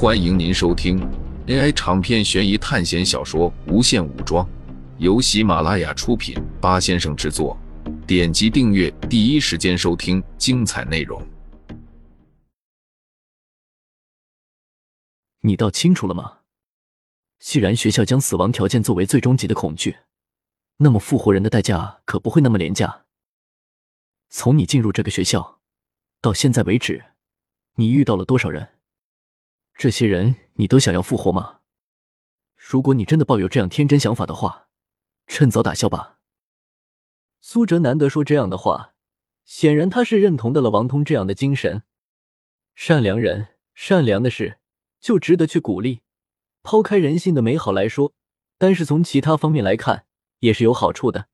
欢迎您收听 AI 长篇悬疑探险小说《无限武装》，由喜马拉雅出品，八先生制作。点击订阅，第一时间收听精彩内容。你倒清楚了吗？既然学校将死亡条件作为最终极的恐惧，那么复活人的代价可不会那么廉价。从你进入这个学校到现在为止，你遇到了多少人？这些人你都想要复活吗？如果你真的抱有这样天真想法的话，趁早打消吧。苏哲难得说这样的话，显然他是认同的了王通这样的精神。善良人，善良的事就值得去鼓励。抛开人性的美好来说，单是从其他方面来看，也是有好处的。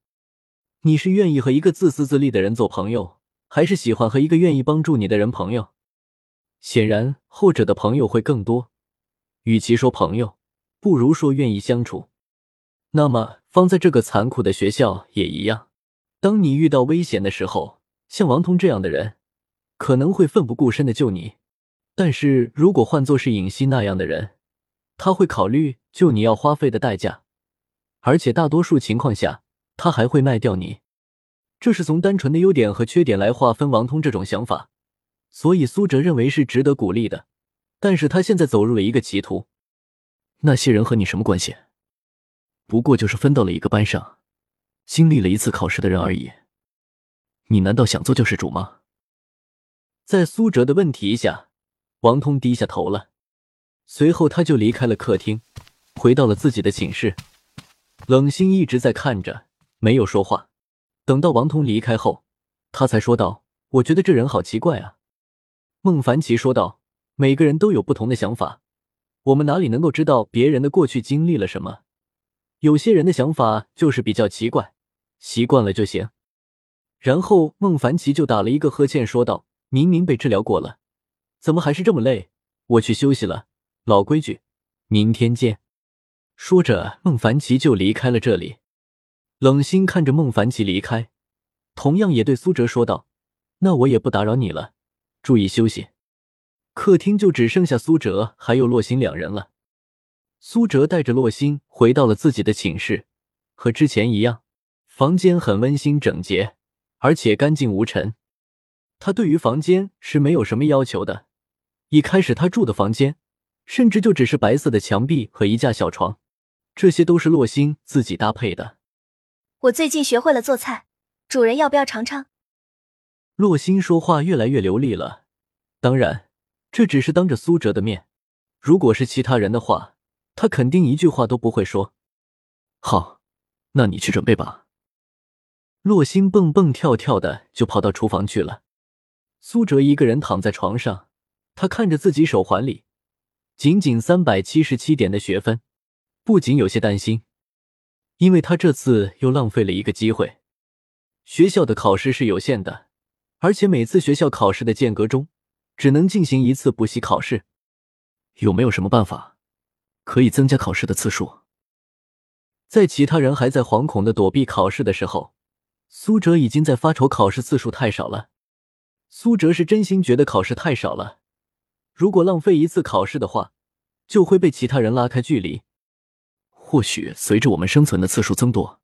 你是愿意和一个自私自利的人做朋友，还是喜欢和一个愿意帮助你的人朋友？显然，后者的朋友会更多。与其说朋友，不如说愿意相处。那么，放在这个残酷的学校也一样。当你遇到危险的时候，像王通这样的人，可能会奋不顾身的救你。但是如果换作是尹熙那样的人，他会考虑救你要花费的代价，而且大多数情况下，他还会卖掉你。这是从单纯的优点和缺点来划分王通这种想法。所以苏哲认为是值得鼓励的，但是他现在走入了一个歧途。那些人和你什么关系？不过就是分到了一个班上，经历了一次考试的人而已。你难道想做救世主吗？在苏哲的问题下，王通低下头了，随后他就离开了客厅，回到了自己的寝室。冷心一直在看着，没有说话。等到王通离开后，他才说道：“我觉得这人好奇怪啊。”孟凡奇说道：“每个人都有不同的想法，我们哪里能够知道别人的过去经历了什么？有些人的想法就是比较奇怪，习惯了就行。”然后孟凡奇就打了一个呵欠，说道：“明明被治疗过了，怎么还是这么累？我去休息了。老规矩，明天见。”说着，孟凡奇就离开了这里。冷心看着孟凡奇离开，同样也对苏哲说道：“那我也不打扰你了。”注意休息。客厅就只剩下苏哲还有洛心两人了。苏哲带着洛心回到了自己的寝室，和之前一样，房间很温馨整洁，而且干净无尘。他对于房间是没有什么要求的。一开始他住的房间，甚至就只是白色的墙壁和一架小床，这些都是洛心自己搭配的。我最近学会了做菜，主人要不要尝尝？洛心说话越来越流利了，当然，这只是当着苏哲的面。如果是其他人的话，他肯定一句话都不会说。好，那你去准备吧。洛心蹦蹦跳跳的就跑到厨房去了。苏哲一个人躺在床上，他看着自己手环里仅仅三百七十七点的学分，不仅有些担心，因为他这次又浪费了一个机会。学校的考试是有限的。而且每次学校考试的间隔中，只能进行一次补习考试。有没有什么办法可以增加考试的次数？在其他人还在惶恐的躲避考试的时候，苏哲已经在发愁考试次数太少了。苏哲是真心觉得考试太少了，如果浪费一次考试的话，就会被其他人拉开距离。或许随着我们生存的次数增多，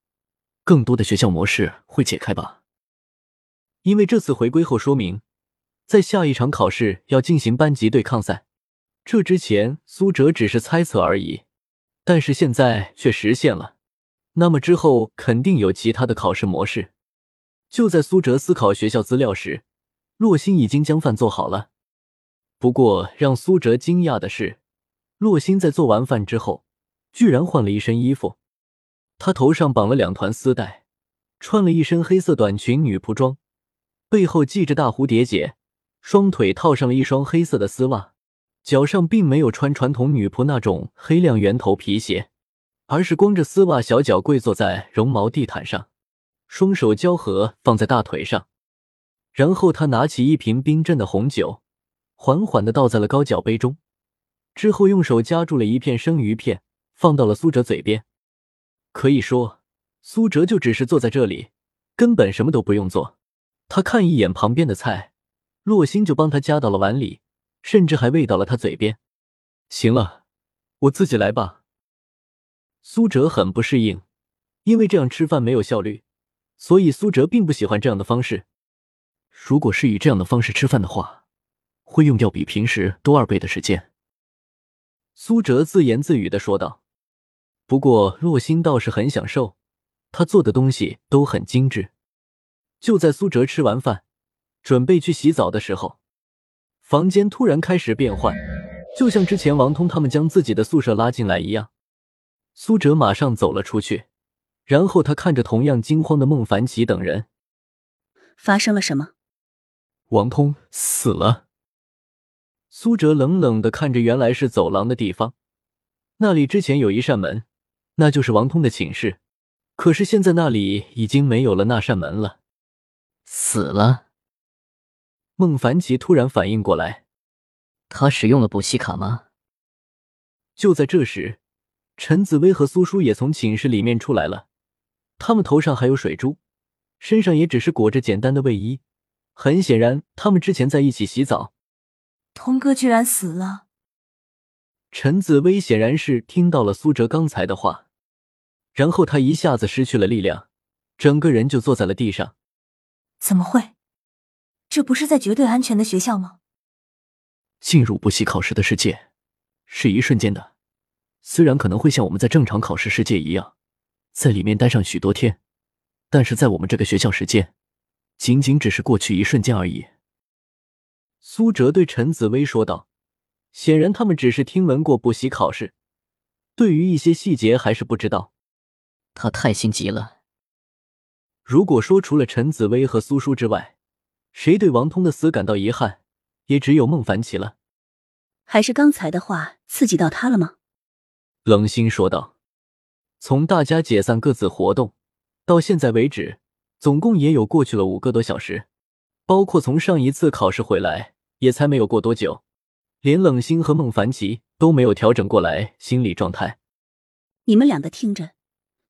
更多的学校模式会解开吧。因为这次回归后说明，在下一场考试要进行班级对抗赛。这之前苏哲只是猜测而已，但是现在却实现了。那么之后肯定有其他的考试模式。就在苏哲思考学校资料时，洛心已经将饭做好了。不过让苏哲惊讶的是，洛心在做完饭之后，居然换了一身衣服。她头上绑了两团丝带，穿了一身黑色短裙女仆装。背后系着大蝴蝶结，双腿套上了一双黑色的丝袜，脚上并没有穿传统女仆那种黑亮圆头皮鞋，而是光着丝袜，小脚跪坐在绒毛地毯上，双手交合放在大腿上，然后他拿起一瓶冰镇的红酒，缓缓的倒在了高脚杯中，之后用手夹住了一片生鱼片，放到了苏哲嘴边。可以说，苏哲就只是坐在这里，根本什么都不用做。他看一眼旁边的菜，洛心就帮他夹到了碗里，甚至还喂到了他嘴边。行了，我自己来吧。苏哲很不适应，因为这样吃饭没有效率，所以苏哲并不喜欢这样的方式。如果是以这样的方式吃饭的话，会用掉比平时多二倍的时间。苏哲自言自语的说道。不过洛心倒是很享受，他做的东西都很精致。就在苏哲吃完饭，准备去洗澡的时候，房间突然开始变换，就像之前王通他们将自己的宿舍拉进来一样。苏哲马上走了出去，然后他看着同样惊慌的孟凡奇等人，发生了什么？王通死了。苏哲冷冷的看着原来是走廊的地方，那里之前有一扇门。那就是王通的寝室，可是现在那里已经没有了那扇门了。死了。孟凡奇突然反应过来，他使用了补习卡吗？就在这时，陈紫薇和苏叔也从寝室里面出来了，他们头上还有水珠，身上也只是裹着简单的卫衣，很显然他们之前在一起洗澡。童哥居然死了！陈紫薇显然是听到了苏哲刚才的话。然后他一下子失去了力量，整个人就坐在了地上。怎么会？这不是在绝对安全的学校吗？进入补习考试的世界是一瞬间的，虽然可能会像我们在正常考试世界一样，在里面待上许多天，但是在我们这个学校，时间仅仅只是过去一瞬间而已。苏哲对陈紫薇说道。显然，他们只是听闻过补习考试，对于一些细节还是不知道。他太心急了。如果说除了陈紫薇和苏叔之外，谁对王通的死感到遗憾，也只有孟凡奇了。还是刚才的话刺激到他了吗？冷心说道。从大家解散各自活动到现在为止，总共也有过去了五个多小时，包括从上一次考试回来，也才没有过多久，连冷心和孟凡奇都没有调整过来心理状态。你们两个听着。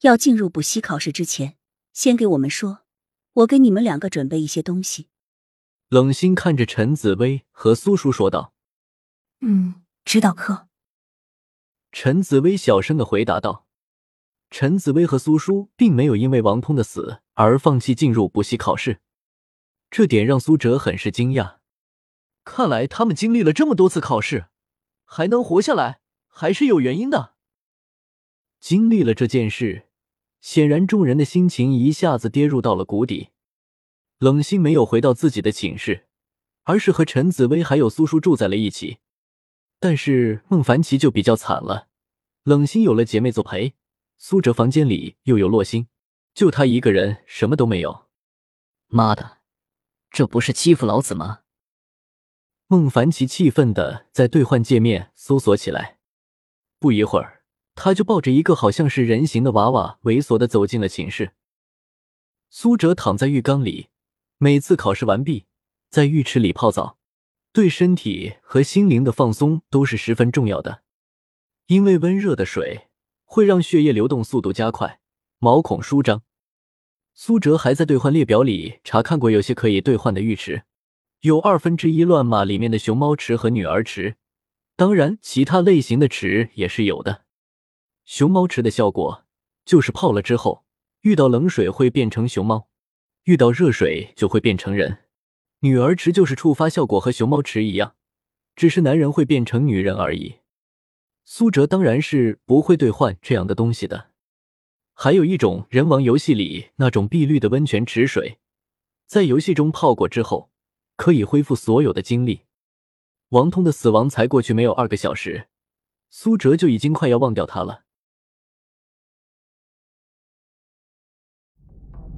要进入补习考试之前，先给我们说，我给你们两个准备一些东西。冷心看着陈紫薇和苏叔说道：“嗯，指导。”课。陈紫薇小声的回答道：“陈紫薇和苏叔并没有因为王通的死而放弃进入补习考试，这点让苏哲很是惊讶。看来他们经历了这么多次考试，还能活下来，还是有原因的。经历了这件事。”显然，众人的心情一下子跌入到了谷底。冷心没有回到自己的寝室，而是和陈紫薇还有苏叔住在了一起。但是孟凡奇就比较惨了，冷心有了姐妹作陪，苏哲房间里又有洛心，就他一个人什么都没有。妈的，这不是欺负老子吗？孟凡奇气愤的在兑换界面搜索起来，不一会儿。他就抱着一个好像是人形的娃娃，猥琐的走进了寝室。苏哲躺在浴缸里，每次考试完毕，在浴池里泡澡，对身体和心灵的放松都是十分重要的。因为温热的水会让血液流动速度加快，毛孔舒张。苏哲还在兑换列表里查看过，有些可以兑换的浴池，有二分之一乱码里面的熊猫池和女儿池，当然其他类型的池也是有的。熊猫池的效果就是泡了之后，遇到冷水会变成熊猫，遇到热水就会变成人。女儿池就是触发效果和熊猫池一样，只是男人会变成女人而已。苏哲当然是不会兑换这样的东西的。还有一种人王游戏里那种碧绿的温泉池水，在游戏中泡过之后可以恢复所有的精力。王通的死亡才过去没有二个小时，苏哲就已经快要忘掉他了。